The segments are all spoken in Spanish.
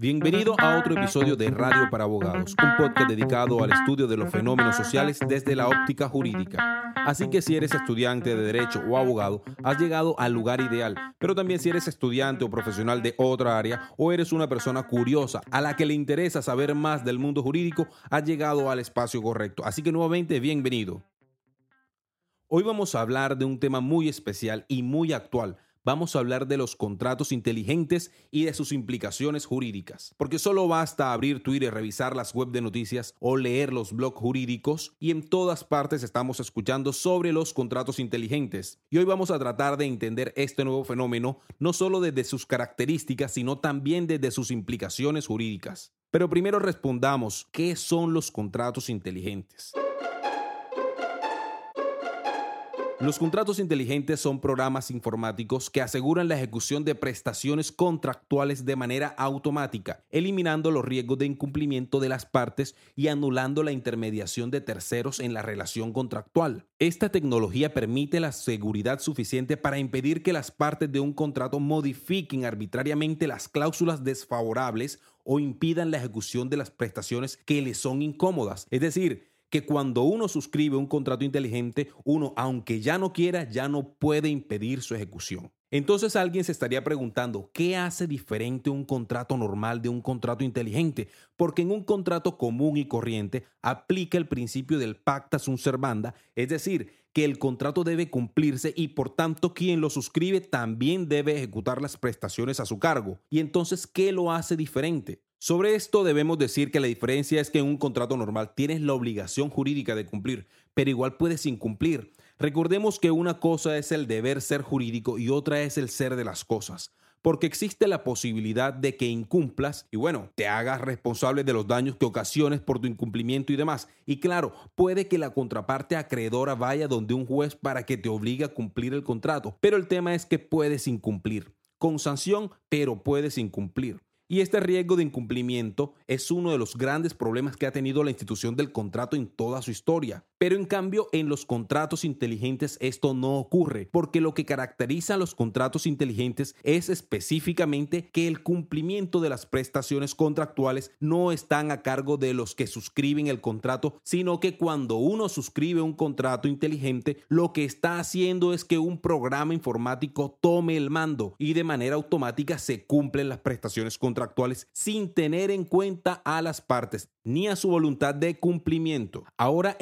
Bienvenido a otro episodio de Radio para Abogados, un podcast dedicado al estudio de los fenómenos sociales desde la óptica jurídica. Así que si eres estudiante de derecho o abogado, has llegado al lugar ideal, pero también si eres estudiante o profesional de otra área o eres una persona curiosa a la que le interesa saber más del mundo jurídico, has llegado al espacio correcto. Así que nuevamente, bienvenido. Hoy vamos a hablar de un tema muy especial y muy actual vamos a hablar de los contratos inteligentes y de sus implicaciones jurídicas. Porque solo basta abrir Twitter, revisar las web de noticias o leer los blogs jurídicos y en todas partes estamos escuchando sobre los contratos inteligentes. Y hoy vamos a tratar de entender este nuevo fenómeno no solo desde sus características, sino también desde sus implicaciones jurídicas. Pero primero respondamos, ¿qué son los contratos inteligentes? Los contratos inteligentes son programas informáticos que aseguran la ejecución de prestaciones contractuales de manera automática, eliminando los riesgos de incumplimiento de las partes y anulando la intermediación de terceros en la relación contractual. Esta tecnología permite la seguridad suficiente para impedir que las partes de un contrato modifiquen arbitrariamente las cláusulas desfavorables o impidan la ejecución de las prestaciones que les son incómodas. Es decir, que cuando uno suscribe un contrato inteligente, uno, aunque ya no quiera, ya no puede impedir su ejecución. Entonces alguien se estaría preguntando, ¿qué hace diferente un contrato normal de un contrato inteligente? Porque en un contrato común y corriente aplica el principio del pacta sunt servanda, es decir, que el contrato debe cumplirse y por tanto quien lo suscribe también debe ejecutar las prestaciones a su cargo. Y entonces, ¿qué lo hace diferente? Sobre esto debemos decir que la diferencia es que en un contrato normal tienes la obligación jurídica de cumplir, pero igual puedes incumplir. Recordemos que una cosa es el deber ser jurídico y otra es el ser de las cosas, porque existe la posibilidad de que incumplas y bueno, te hagas responsable de los daños que ocasiones por tu incumplimiento y demás. Y claro, puede que la contraparte acreedora vaya donde un juez para que te obligue a cumplir el contrato, pero el tema es que puedes incumplir. Con sanción, pero puedes incumplir. Y este riesgo de incumplimiento es uno de los grandes problemas que ha tenido la institución del contrato en toda su historia. Pero en cambio, en los contratos inteligentes esto no ocurre, porque lo que caracteriza a los contratos inteligentes es específicamente que el cumplimiento de las prestaciones contractuales no están a cargo de los que suscriben el contrato, sino que cuando uno suscribe un contrato inteligente, lo que está haciendo es que un programa informático tome el mando y de manera automática se cumplen las prestaciones contractuales sin tener en cuenta a las partes ni a su voluntad de cumplimiento. Ahora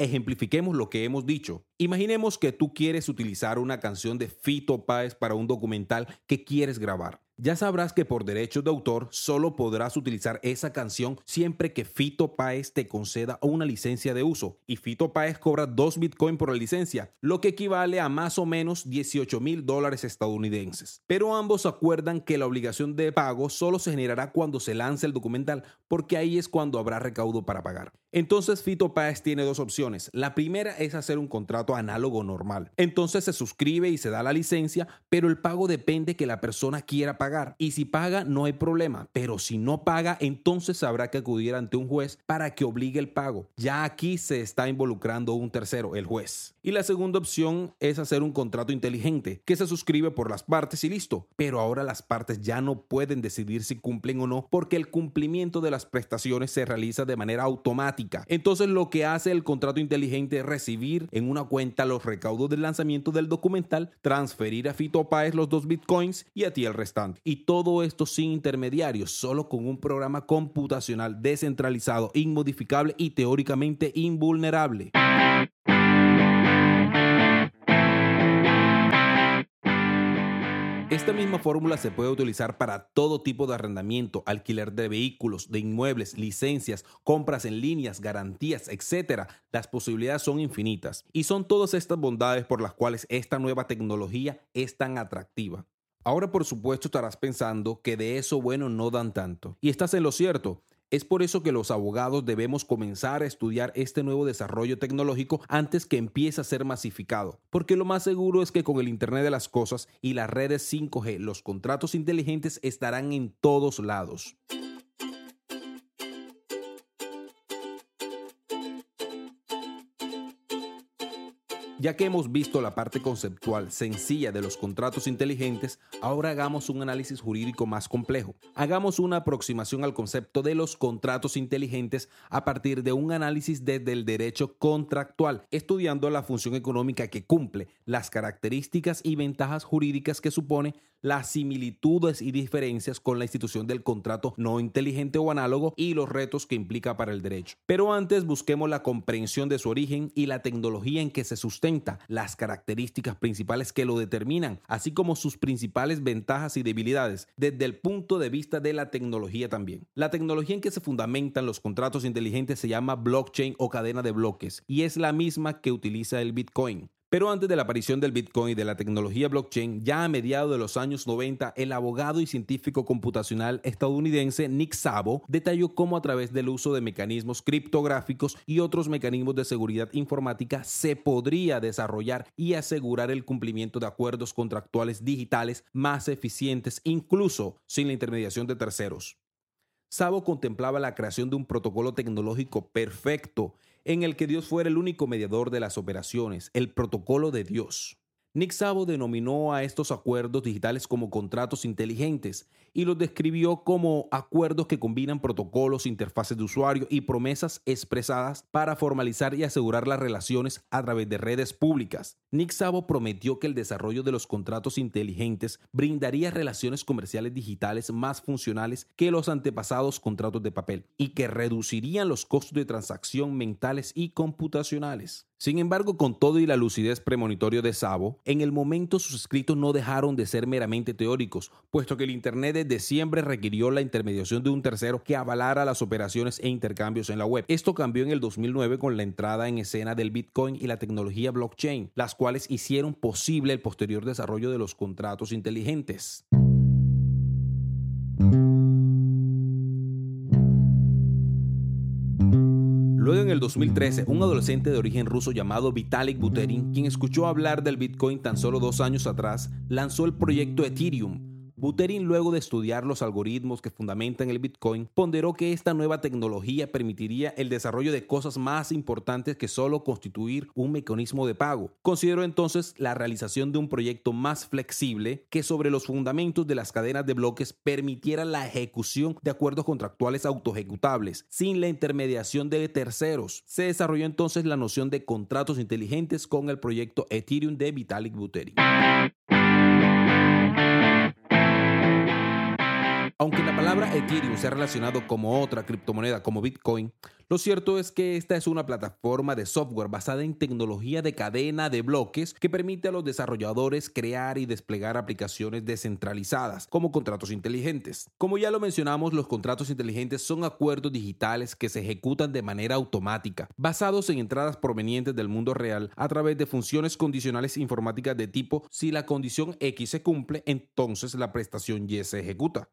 ejemplifiquemos lo que hemos dicho. Imaginemos que tú quieres utilizar una canción de Fito Páez para un documental que quieres grabar ya sabrás que por derechos de autor solo podrás utilizar esa canción siempre que Fito Páez te conceda una licencia de uso. Y Fito Páez cobra 2 Bitcoin por la licencia, lo que equivale a más o menos 18 mil dólares estadounidenses. Pero ambos acuerdan que la obligación de pago solo se generará cuando se lance el documental, porque ahí es cuando habrá recaudo para pagar. Entonces Fito Páez tiene dos opciones. La primera es hacer un contrato análogo normal. Entonces se suscribe y se da la licencia, pero el pago depende que la persona quiera pagar. Y si paga, no hay problema. Pero si no paga, entonces habrá que acudir ante un juez para que obligue el pago. Ya aquí se está involucrando un tercero, el juez. Y la segunda opción es hacer un contrato inteligente, que se suscribe por las partes y listo. Pero ahora las partes ya no pueden decidir si cumplen o no, porque el cumplimiento de las prestaciones se realiza de manera automática entonces lo que hace el contrato inteligente es recibir en una cuenta los recaudos del lanzamiento del documental, transferir a Fito Páez los dos bitcoins y a ti el restante. Y todo esto sin intermediarios, solo con un programa computacional descentralizado, inmodificable y teóricamente invulnerable. Esta misma fórmula se puede utilizar para todo tipo de arrendamiento, alquiler de vehículos, de inmuebles, licencias, compras en líneas, garantías, etc. Las posibilidades son infinitas y son todas estas bondades por las cuales esta nueva tecnología es tan atractiva. Ahora por supuesto estarás pensando que de eso bueno no dan tanto. Y estás en lo cierto. Es por eso que los abogados debemos comenzar a estudiar este nuevo desarrollo tecnológico antes que empiece a ser masificado, porque lo más seguro es que con el Internet de las Cosas y las redes 5G los contratos inteligentes estarán en todos lados. Ya que hemos visto la parte conceptual sencilla de los contratos inteligentes, ahora hagamos un análisis jurídico más complejo. Hagamos una aproximación al concepto de los contratos inteligentes a partir de un análisis desde el derecho contractual, estudiando la función económica que cumple, las características y ventajas jurídicas que supone las similitudes y diferencias con la institución del contrato no inteligente o análogo y los retos que implica para el derecho. Pero antes busquemos la comprensión de su origen y la tecnología en que se sustenta, las características principales que lo determinan, así como sus principales ventajas y debilidades, desde el punto de vista de la tecnología también. La tecnología en que se fundamentan los contratos inteligentes se llama blockchain o cadena de bloques y es la misma que utiliza el Bitcoin. Pero antes de la aparición del Bitcoin y de la tecnología blockchain, ya a mediados de los años 90, el abogado y científico computacional estadounidense Nick Szabo detalló cómo a través del uso de mecanismos criptográficos y otros mecanismos de seguridad informática se podría desarrollar y asegurar el cumplimiento de acuerdos contractuales digitales más eficientes, incluso sin la intermediación de terceros. Szabo contemplaba la creación de un protocolo tecnológico perfecto en el que Dios fuera el único mediador de las operaciones, el protocolo de Dios. Nick Szabo denominó a estos acuerdos digitales como contratos inteligentes y los describió como acuerdos que combinan protocolos, interfaces de usuario y promesas expresadas para formalizar y asegurar las relaciones a través de redes públicas. Nick Szabo prometió que el desarrollo de los contratos inteligentes brindaría relaciones comerciales digitales más funcionales que los antepasados contratos de papel y que reducirían los costos de transacción mentales y computacionales. Sin embargo, con todo y la lucidez premonitorio de Szabo, en el momento sus escritos no dejaron de ser meramente teóricos, puesto que el Internet desde siempre requirió la intermediación de un tercero que avalara las operaciones e intercambios en la web. Esto cambió en el 2009 con la entrada en escena del Bitcoin y la tecnología blockchain, las cuales hicieron posible el posterior desarrollo de los contratos inteligentes. En el 2013, un adolescente de origen ruso llamado Vitalik Buterin, quien escuchó hablar del Bitcoin tan solo dos años atrás, lanzó el proyecto Ethereum, Buterin, luego de estudiar los algoritmos que fundamentan el Bitcoin, ponderó que esta nueva tecnología permitiría el desarrollo de cosas más importantes que solo constituir un mecanismo de pago. Consideró entonces la realización de un proyecto más flexible que sobre los fundamentos de las cadenas de bloques permitiera la ejecución de acuerdos contractuales autoejecutables sin la intermediación de terceros. Se desarrolló entonces la noción de contratos inteligentes con el proyecto Ethereum de Vitalik Buterin. Ethereum se ha relacionado como otra criptomoneda como Bitcoin, lo cierto es que esta es una plataforma de software basada en tecnología de cadena de bloques que permite a los desarrolladores crear y desplegar aplicaciones descentralizadas como contratos inteligentes. Como ya lo mencionamos, los contratos inteligentes son acuerdos digitales que se ejecutan de manera automática, basados en entradas provenientes del mundo real a través de funciones condicionales informáticas de tipo si la condición X se cumple, entonces la prestación Y se ejecuta.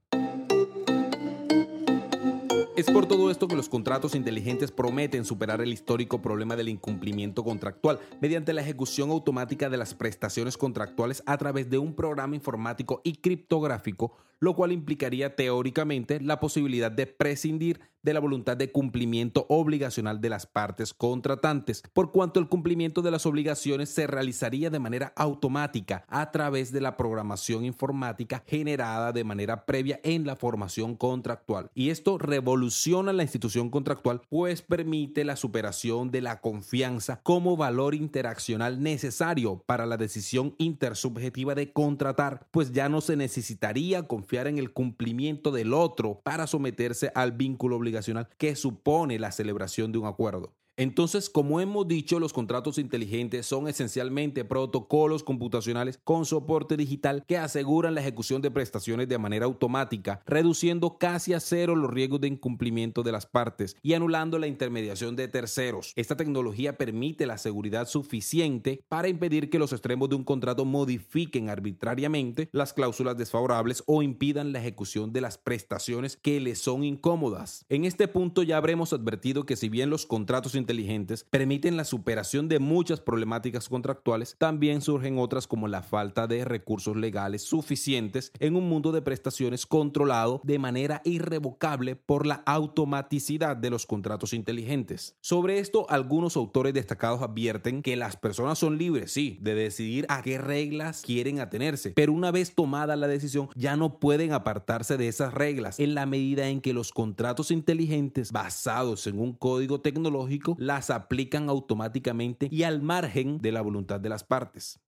Es por todo esto que los contratos inteligentes prometen superar el histórico problema del incumplimiento contractual mediante la ejecución automática de las prestaciones contractuales a través de un programa informático y criptográfico, lo cual implicaría teóricamente la posibilidad de prescindir de la voluntad de cumplimiento obligacional de las partes contratantes, por cuanto el cumplimiento de las obligaciones se realizaría de manera automática a través de la programación informática generada de manera previa en la formación contractual. Y esto revoluciona la institución contractual, pues permite la superación de la confianza como valor interaccional necesario para la decisión intersubjetiva de contratar, pues ya no se necesitaría confiar en el cumplimiento del otro para someterse al vínculo obligatorio que supone la celebración de un acuerdo. Entonces, como hemos dicho, los contratos inteligentes son esencialmente protocolos computacionales con soporte digital que aseguran la ejecución de prestaciones de manera automática, reduciendo casi a cero los riesgos de incumplimiento de las partes y anulando la intermediación de terceros. Esta tecnología permite la seguridad suficiente para impedir que los extremos de un contrato modifiquen arbitrariamente las cláusulas desfavorables o impidan la ejecución de las prestaciones que les son incómodas. En este punto ya habremos advertido que si bien los contratos inteligentes inteligentes permiten la superación de muchas problemáticas contractuales, también surgen otras como la falta de recursos legales suficientes en un mundo de prestaciones controlado de manera irrevocable por la automaticidad de los contratos inteligentes. Sobre esto, algunos autores destacados advierten que las personas son libres, sí, de decidir a qué reglas quieren atenerse, pero una vez tomada la decisión ya no pueden apartarse de esas reglas en la medida en que los contratos inteligentes basados en un código tecnológico las aplican automáticamente y al margen de la voluntad de las partes.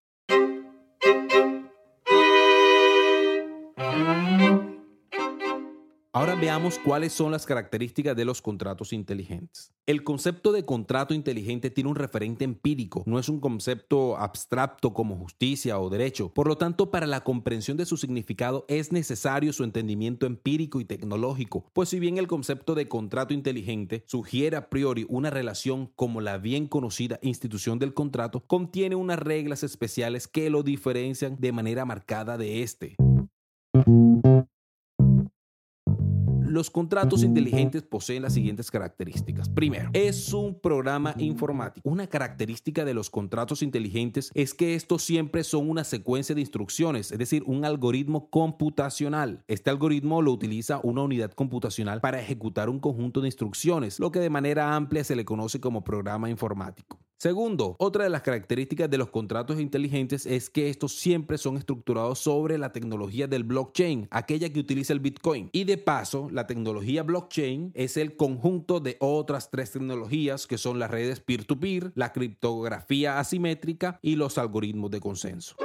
Ahora veamos cuáles son las características de los contratos inteligentes. El concepto de contrato inteligente tiene un referente empírico, no es un concepto abstracto como justicia o derecho. Por lo tanto, para la comprensión de su significado es necesario su entendimiento empírico y tecnológico, pues si bien el concepto de contrato inteligente sugiere a priori una relación como la bien conocida institución del contrato, contiene unas reglas especiales que lo diferencian de manera marcada de este. Los contratos inteligentes poseen las siguientes características. Primero, es un programa informático. Una característica de los contratos inteligentes es que estos siempre son una secuencia de instrucciones, es decir, un algoritmo computacional. Este algoritmo lo utiliza una unidad computacional para ejecutar un conjunto de instrucciones, lo que de manera amplia se le conoce como programa informático. Segundo, otra de las características de los contratos inteligentes es que estos siempre son estructurados sobre la tecnología del blockchain, aquella que utiliza el Bitcoin. Y de paso, la tecnología blockchain es el conjunto de otras tres tecnologías que son las redes peer-to-peer, la criptografía asimétrica y los algoritmos de consenso.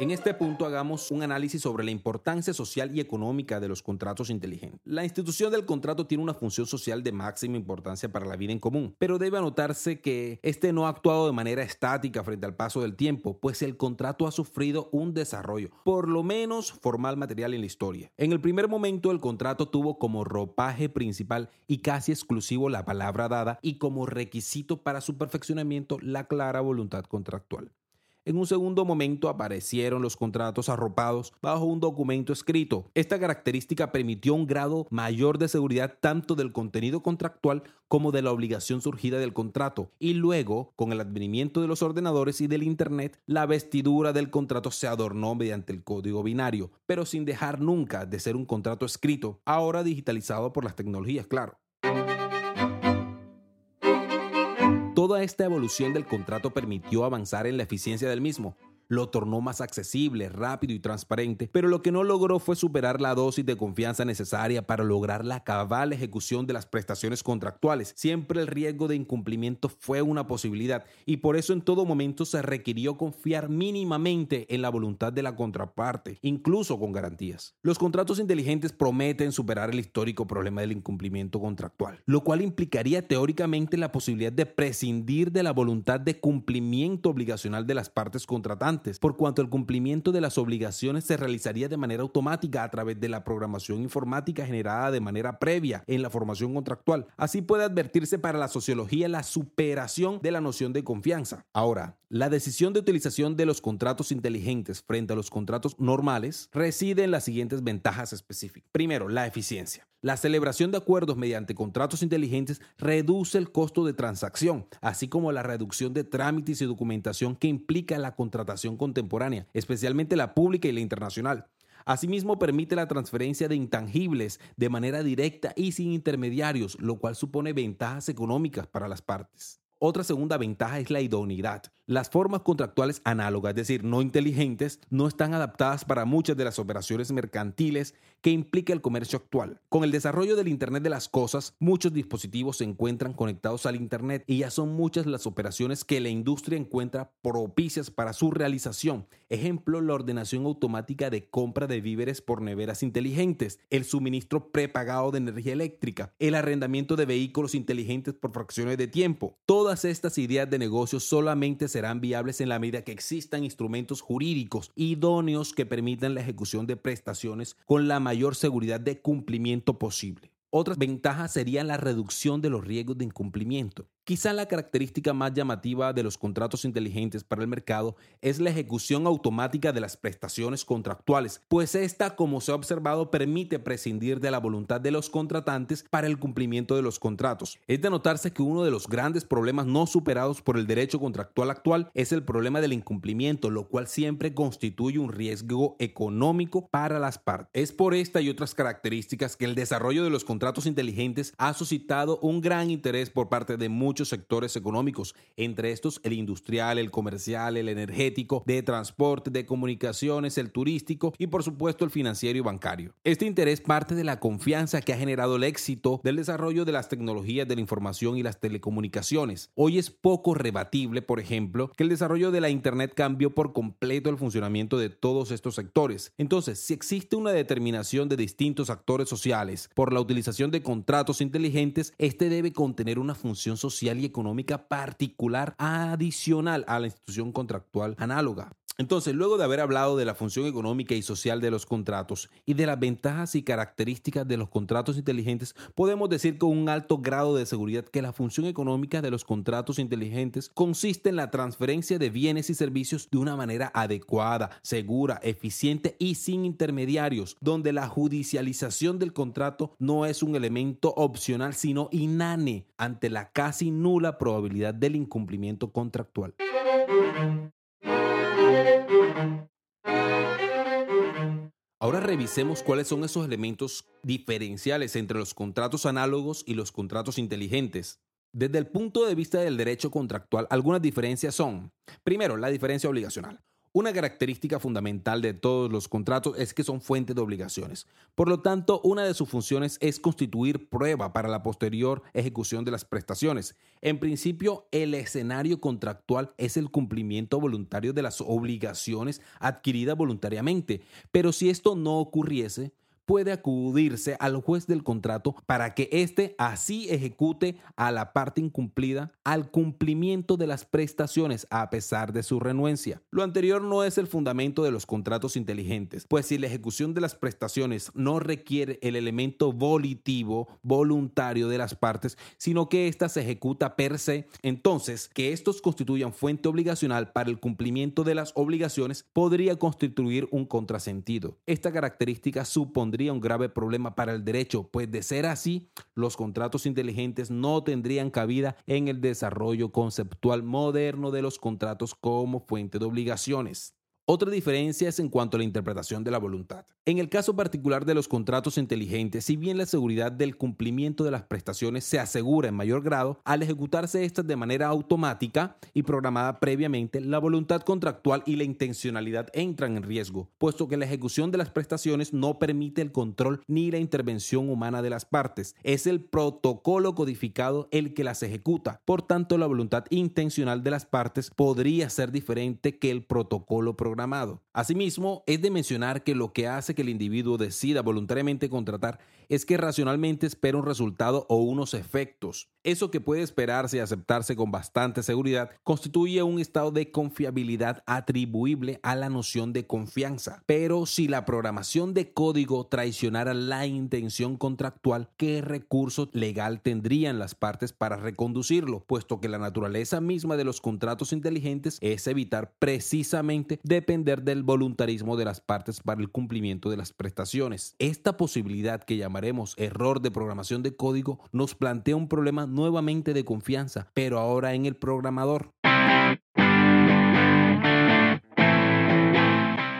En este punto hagamos un análisis sobre la importancia social y económica de los contratos inteligentes. La institución del contrato tiene una función social de máxima importancia para la vida en común, pero debe anotarse que este no ha actuado de manera estática frente al paso del tiempo, pues el contrato ha sufrido un desarrollo, por lo menos formal material en la historia. En el primer momento el contrato tuvo como ropaje principal y casi exclusivo la palabra dada y como requisito para su perfeccionamiento la clara voluntad contractual. En un segundo momento aparecieron los contratos arropados bajo un documento escrito. Esta característica permitió un grado mayor de seguridad tanto del contenido contractual como de la obligación surgida del contrato. Y luego, con el advenimiento de los ordenadores y del Internet, la vestidura del contrato se adornó mediante el código binario, pero sin dejar nunca de ser un contrato escrito, ahora digitalizado por las tecnologías, claro. Toda esta evolución del contrato permitió avanzar en la eficiencia del mismo, lo tornó más accesible, rápido y transparente, pero lo que no logró fue superar la dosis de confianza necesaria para lograr la cabal ejecución de las prestaciones contractuales. Siempre el riesgo de incumplimiento fue una posibilidad y por eso en todo momento se requirió confiar mínimamente en la voluntad de la contraparte, incluso con garantías. Los contratos inteligentes prometen superar el histórico problema del incumplimiento contractual, lo cual implicaría teóricamente la posibilidad de prescindir de la voluntad de cumplimiento obligacional de las partes contratantes por cuanto el cumplimiento de las obligaciones se realizaría de manera automática a través de la programación informática generada de manera previa en la formación contractual. Así puede advertirse para la sociología la superación de la noción de confianza. Ahora, la decisión de utilización de los contratos inteligentes frente a los contratos normales reside en las siguientes ventajas específicas. Primero, la eficiencia. La celebración de acuerdos mediante contratos inteligentes reduce el costo de transacción, así como la reducción de trámites y documentación que implica la contratación contemporánea, especialmente la pública y la internacional. Asimismo, permite la transferencia de intangibles de manera directa y sin intermediarios, lo cual supone ventajas económicas para las partes. Otra segunda ventaja es la idoneidad. Las formas contractuales análogas, es decir, no inteligentes, no están adaptadas para muchas de las operaciones mercantiles que implica el comercio actual. Con el desarrollo del Internet de las Cosas, muchos dispositivos se encuentran conectados al Internet y ya son muchas las operaciones que la industria encuentra propicias para su realización. Ejemplo, la ordenación automática de compra de víveres por neveras inteligentes, el suministro prepagado de energía eléctrica, el arrendamiento de vehículos inteligentes por fracciones de tiempo. Todas estas ideas de negocio solamente se serán viables en la medida que existan instrumentos jurídicos idóneos que permitan la ejecución de prestaciones con la mayor seguridad de cumplimiento posible. Otra ventaja sería la reducción de los riesgos de incumplimiento. Quizá la característica más llamativa de los contratos inteligentes para el mercado es la ejecución automática de las prestaciones contractuales, pues esta, como se ha observado, permite prescindir de la voluntad de los contratantes para el cumplimiento de los contratos. Es de notarse que uno de los grandes problemas no superados por el derecho contractual actual es el problema del incumplimiento, lo cual siempre constituye un riesgo económico para las partes. Es por esta y otras características que el desarrollo de los contratos inteligentes ha suscitado un gran interés por parte de muchos sectores económicos, entre estos el industrial, el comercial, el energético, de transporte, de comunicaciones, el turístico y por supuesto el financiero y bancario. Este interés parte de la confianza que ha generado el éxito del desarrollo de las tecnologías de la información y las telecomunicaciones. Hoy es poco rebatible, por ejemplo, que el desarrollo de la Internet cambió por completo el funcionamiento de todos estos sectores. Entonces, si existe una determinación de distintos actores sociales por la utilización de contratos inteligentes, este debe contener una función social y económica particular adicional a la institución contractual análoga. Entonces, luego de haber hablado de la función económica y social de los contratos y de las ventajas y características de los contratos inteligentes, podemos decir con un alto grado de seguridad que la función económica de los contratos inteligentes consiste en la transferencia de bienes y servicios de una manera adecuada, segura, eficiente y sin intermediarios, donde la judicialización del contrato no es un elemento opcional, sino inane ante la casi nula probabilidad del incumplimiento contractual. Ahora revisemos cuáles son esos elementos diferenciales entre los contratos análogos y los contratos inteligentes. Desde el punto de vista del derecho contractual, algunas diferencias son, primero, la diferencia obligacional. Una característica fundamental de todos los contratos es que son fuente de obligaciones. Por lo tanto, una de sus funciones es constituir prueba para la posterior ejecución de las prestaciones. En principio, el escenario contractual es el cumplimiento voluntario de las obligaciones adquiridas voluntariamente. Pero si esto no ocurriese, puede acudirse al juez del contrato para que éste así ejecute a la parte incumplida al cumplimiento de las prestaciones a pesar de su renuencia. Lo anterior no es el fundamento de los contratos inteligentes, pues si la ejecución de las prestaciones no requiere el elemento volitivo, voluntario de las partes, sino que ésta se ejecuta per se, entonces que estos constituyan fuente obligacional para el cumplimiento de las obligaciones podría constituir un contrasentido. Esta característica supondría un grave problema para el derecho, pues de ser así, los contratos inteligentes no tendrían cabida en el desarrollo conceptual moderno de los contratos como fuente de obligaciones. Otra diferencia es en cuanto a la interpretación de la voluntad. En el caso particular de los contratos inteligentes, si bien la seguridad del cumplimiento de las prestaciones se asegura en mayor grado, al ejecutarse estas de manera automática y programada previamente, la voluntad contractual y la intencionalidad entran en riesgo, puesto que la ejecución de las prestaciones no permite el control ni la intervención humana de las partes. Es el protocolo codificado el que las ejecuta. Por tanto, la voluntad intencional de las partes podría ser diferente que el protocolo programado Asimismo, es de mencionar que lo que hace que el individuo decida voluntariamente contratar es que racionalmente espera un resultado o unos efectos. Eso que puede esperarse y aceptarse con bastante seguridad constituye un estado de confiabilidad atribuible a la noción de confianza. Pero si la programación de código traicionara la intención contractual, ¿qué recurso legal tendrían las partes para reconducirlo? Puesto que la naturaleza misma de los contratos inteligentes es evitar precisamente depender del voluntarismo de las partes para el cumplimiento de las prestaciones. Esta posibilidad que error de programación de código nos plantea un problema nuevamente de confianza, pero ahora en el programador.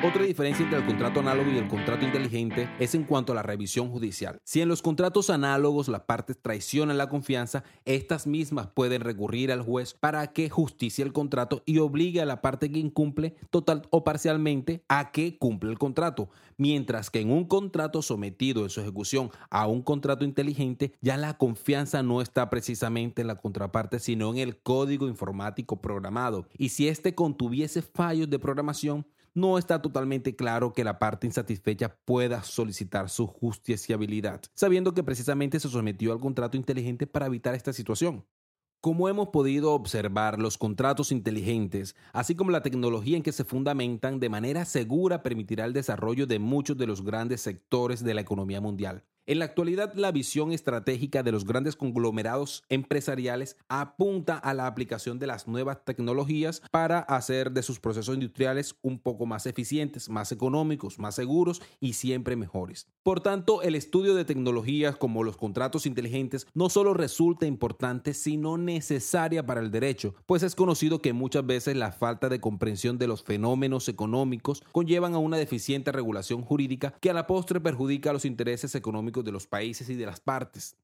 Otra diferencia entre el contrato análogo y el contrato inteligente es en cuanto a la revisión judicial. Si en los contratos análogos las partes traicionan la confianza, estas mismas pueden recurrir al juez para que justicie el contrato y obligue a la parte que incumple total o parcialmente a que cumpla el contrato. Mientras que en un contrato sometido en su ejecución a un contrato inteligente, ya la confianza no está precisamente en la contraparte, sino en el código informático programado. Y si éste contuviese fallos de programación, no está totalmente claro que la parte insatisfecha pueda solicitar su justiciabilidad, sabiendo que precisamente se sometió al contrato inteligente para evitar esta situación. Como hemos podido observar, los contratos inteligentes, así como la tecnología en que se fundamentan de manera segura, permitirá el desarrollo de muchos de los grandes sectores de la economía mundial. En la actualidad, la visión estratégica de los grandes conglomerados empresariales apunta a la aplicación de las nuevas tecnologías para hacer de sus procesos industriales un poco más eficientes, más económicos, más seguros y siempre mejores. Por tanto, el estudio de tecnologías como los contratos inteligentes no solo resulta importante, sino necesaria para el derecho, pues es conocido que muchas veces la falta de comprensión de los fenómenos económicos conllevan a una deficiente regulación jurídica que a la postre perjudica los intereses económicos de los países y de las partes.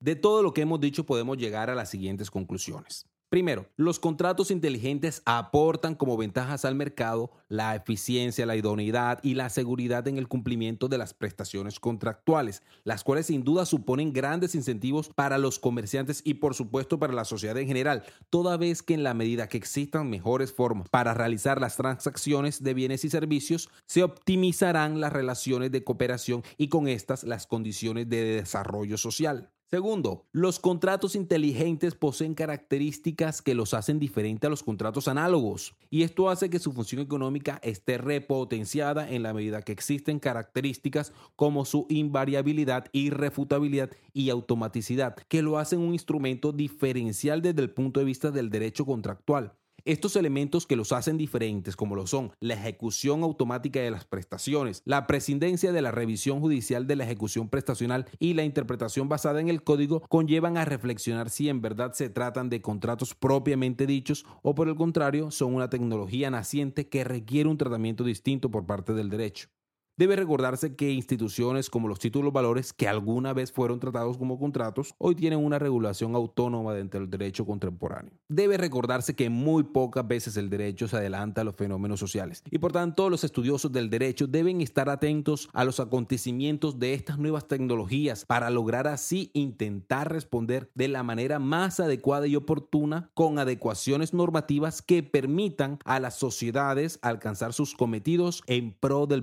De todo lo que hemos dicho podemos llegar a las siguientes conclusiones. Primero, los contratos inteligentes aportan como ventajas al mercado la eficiencia, la idoneidad y la seguridad en el cumplimiento de las prestaciones contractuales, las cuales sin duda suponen grandes incentivos para los comerciantes y por supuesto para la sociedad en general, toda vez que en la medida que existan mejores formas para realizar las transacciones de bienes y servicios, se optimizarán las relaciones de cooperación y con estas las condiciones de desarrollo social. Segundo, los contratos inteligentes poseen características que los hacen diferentes a los contratos análogos y esto hace que su función económica esté repotenciada en la medida que existen características como su invariabilidad, irrefutabilidad y automaticidad que lo hacen un instrumento diferencial desde el punto de vista del derecho contractual. Estos elementos que los hacen diferentes, como lo son la ejecución automática de las prestaciones, la prescindencia de la revisión judicial de la ejecución prestacional y la interpretación basada en el código, conllevan a reflexionar si en verdad se tratan de contratos propiamente dichos o por el contrario son una tecnología naciente que requiere un tratamiento distinto por parte del derecho. Debe recordarse que instituciones como los títulos valores, que alguna vez fueron tratados como contratos, hoy tienen una regulación autónoma dentro del derecho contemporáneo. Debe recordarse que muy pocas veces el derecho se adelanta a los fenómenos sociales y por tanto los estudiosos del derecho deben estar atentos a los acontecimientos de estas nuevas tecnologías para lograr así intentar responder de la manera más adecuada y oportuna con adecuaciones normativas que permitan a las sociedades alcanzar sus cometidos en pro del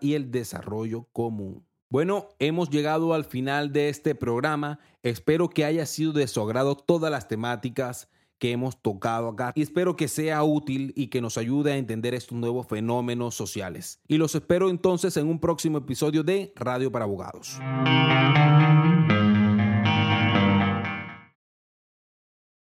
y el desarrollo común. Bueno, hemos llegado al final de este programa. Espero que haya sido de su agrado todas las temáticas que hemos tocado acá y espero que sea útil y que nos ayude a entender estos nuevos fenómenos sociales. Y los espero entonces en un próximo episodio de Radio para Abogados.